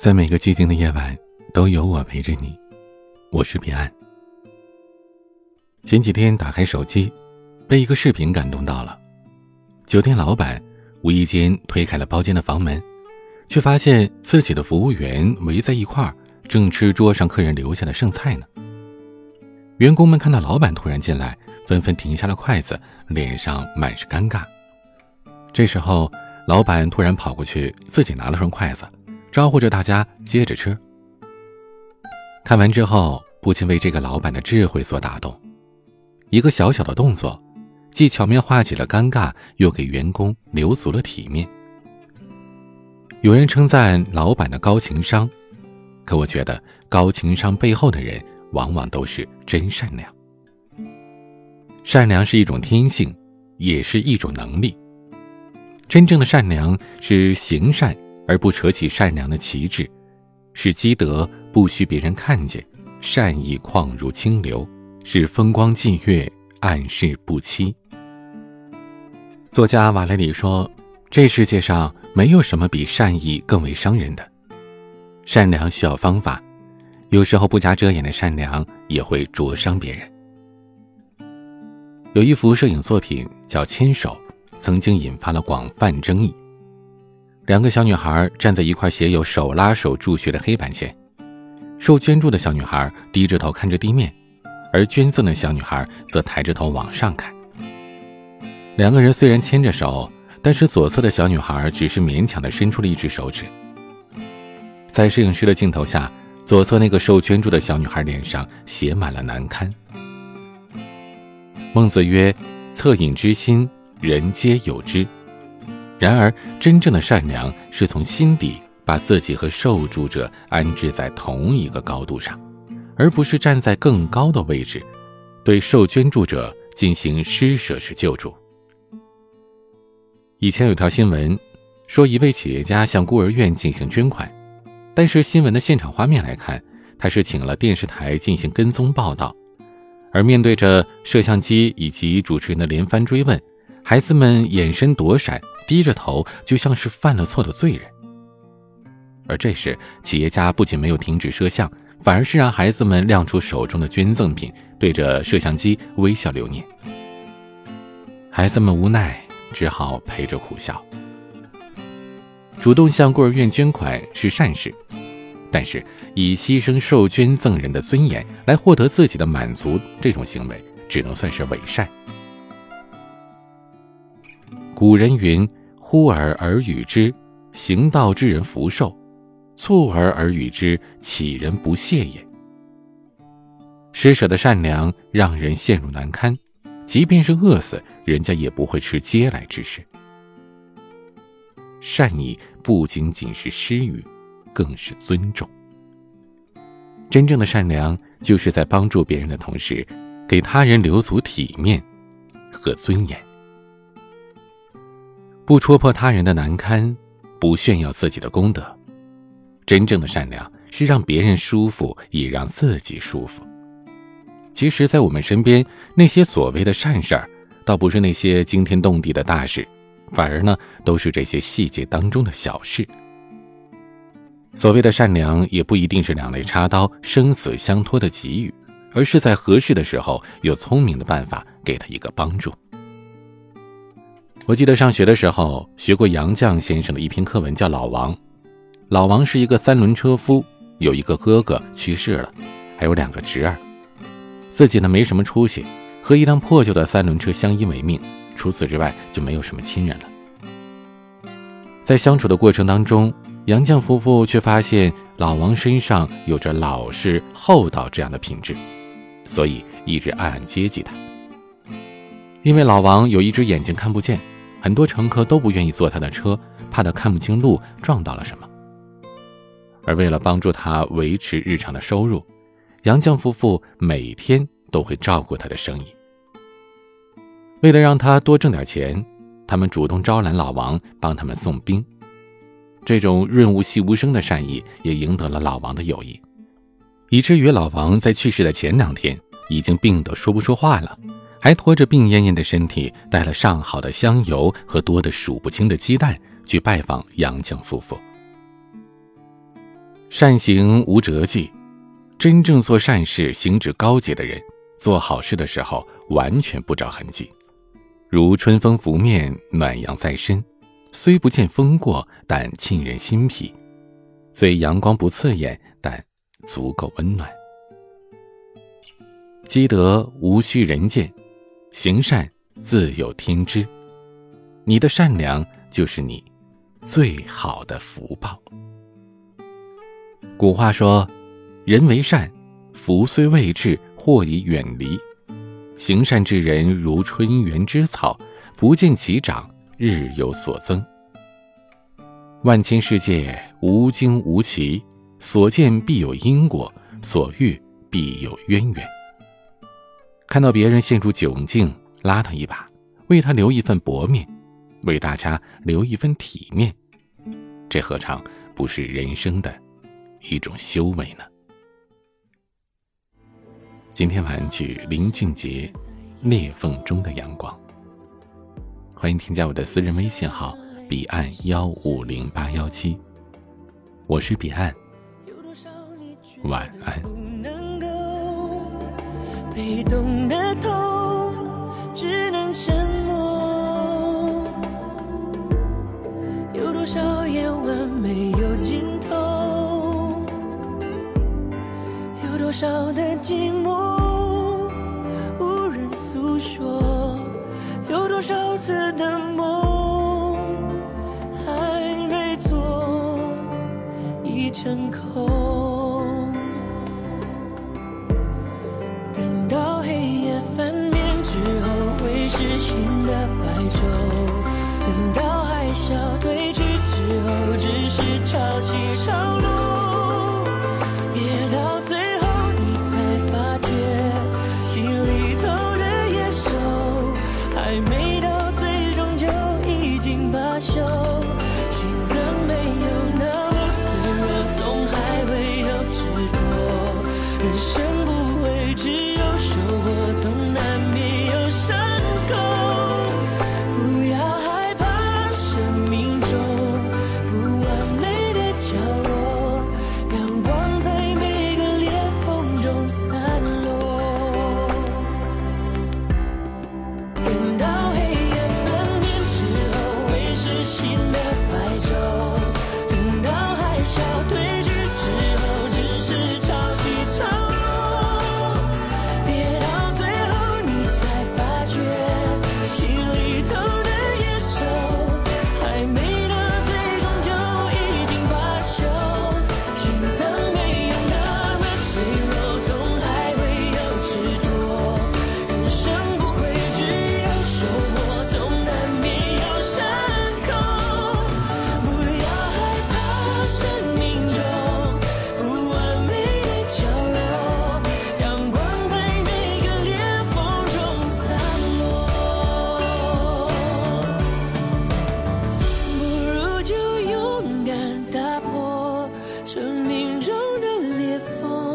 在每个寂静的夜晚，都有我陪着你。我是彼岸。前几天打开手机，被一个视频感动到了。酒店老板无意间推开了包间的房门，却发现自己的服务员围在一块儿，正吃桌上客人留下的剩菜呢。员工们看到老板突然进来，纷纷停下了筷子，脸上满是尴尬。这时候，老板突然跑过去，自己拿了双筷子。招呼着大家接着吃。看完之后，不禁为这个老板的智慧所打动。一个小小的动作，既巧妙化解了尴尬，又给员工留足了体面。有人称赞老板的高情商，可我觉得高情商背后的人，往往都是真善良。善良是一种天性，也是一种能力。真正的善良是行善。而不扯起善良的旗帜，是积德不需别人看见，善意旷如清流，是风光霁月，暗室不欺。作家瓦莱里说：“这世界上没有什么比善意更为伤人的。善良需要方法，有时候不加遮掩的善良也会灼伤别人。”有一幅摄影作品叫《牵手》，曾经引发了广泛争议。两个小女孩站在一块写有“手拉手助学”的黑板前，受捐助的小女孩低着头看着地面，而捐赠的小女孩则抬着头往上看。两个人虽然牵着手，但是左侧的小女孩只是勉强地伸出了一只手指。在摄影师的镜头下，左侧那个受捐助的小女孩脸上写满了难堪。孟子曰：“恻隐之心，人皆有之。”然而，真正的善良是从心底把自己和受助者安置在同一个高度上，而不是站在更高的位置，对受捐助者进行施舍式救助。以前有条新闻，说一位企业家向孤儿院进行捐款，但是新闻的现场画面来看，他是请了电视台进行跟踪报道，而面对着摄像机以及主持人的连番追问，孩子们眼神躲闪。低着头，就像是犯了错的罪人。而这时，企业家不仅没有停止摄像，反而是让孩子们亮出手中的捐赠品，对着摄像机微笑留念。孩子们无奈，只好陪着苦笑。主动向孤儿院捐款是善事，但是以牺牲受捐赠人的尊严来获得自己的满足，这种行为只能算是伪善。古人云。呼而耳语之，行道之人福寿；促而而语之，乞人不屑也。施舍的善良让人陷入难堪，即便是饿死，人家也不会吃嗟来之食。善意不仅仅是施予，更是尊重。真正的善良，就是在帮助别人的同时，给他人留足体面和尊严。不戳破他人的难堪，不炫耀自己的功德，真正的善良是让别人舒服，也让自己舒服。其实，在我们身边，那些所谓的善事儿，倒不是那些惊天动地的大事，反而呢，都是这些细节当中的小事。所谓的善良，也不一定是两肋插刀、生死相托的给予，而是在合适的时候，有聪明的办法给他一个帮助。我记得上学的时候学过杨绛先生的一篇课文，叫《老王》。老王是一个三轮车夫，有一个哥哥去世了，还有两个侄儿，自己呢没什么出息，和一辆破旧的三轮车相依为命，除此之外就没有什么亲人了。在相处的过程当中，杨绛夫妇却发现老王身上有着老实厚道这样的品质，所以一直暗暗接济他。因为老王有一只眼睛看不见。很多乘客都不愿意坐他的车，怕他看不清路撞到了什么。而为了帮助他维持日常的收入，杨绛夫妇每天都会照顾他的生意。为了让他多挣点钱，他们主动招揽老王帮他们送兵。这种润物细无声的善意也赢得了老王的友谊，以至于老王在去世的前两天已经病得说不出话了。还拖着病恹恹的身体，带了上好的香油和多的数不清的鸡蛋，去拜访杨绛夫妇。善行无辙迹，真正做善事、行止高洁的人，做好事的时候完全不着痕迹，如春风拂面，暖阳在身，虽不见风过，但沁人心脾；虽阳光不刺眼，但足够温暖。积德无需人见，行善自有天知。你的善良就是你最好的福报。古话说：“人为善，福虽未至，祸已远离。”行善之人如春园之草，不见其长，日有所增。万千世界无惊无奇，所见必有因果，所遇必有渊源。看到别人陷入窘境，拉他一把，为他留一份薄面，为大家留一份体面，这何尝不是人生的一种修为呢？今天晚曲林俊杰《裂缝中的阳光》，欢迎添加我的私人微信号彼岸幺五零八幺七，我是彼岸，晚安。被动的痛，只能沉默。有多少夜晚没有尽头？有多少的寂新的白昼，等到海啸退去之后，只是潮起潮落，别到最后你才发觉，心里头的野兽还没。心的白昼，等到海啸退去。心中的裂缝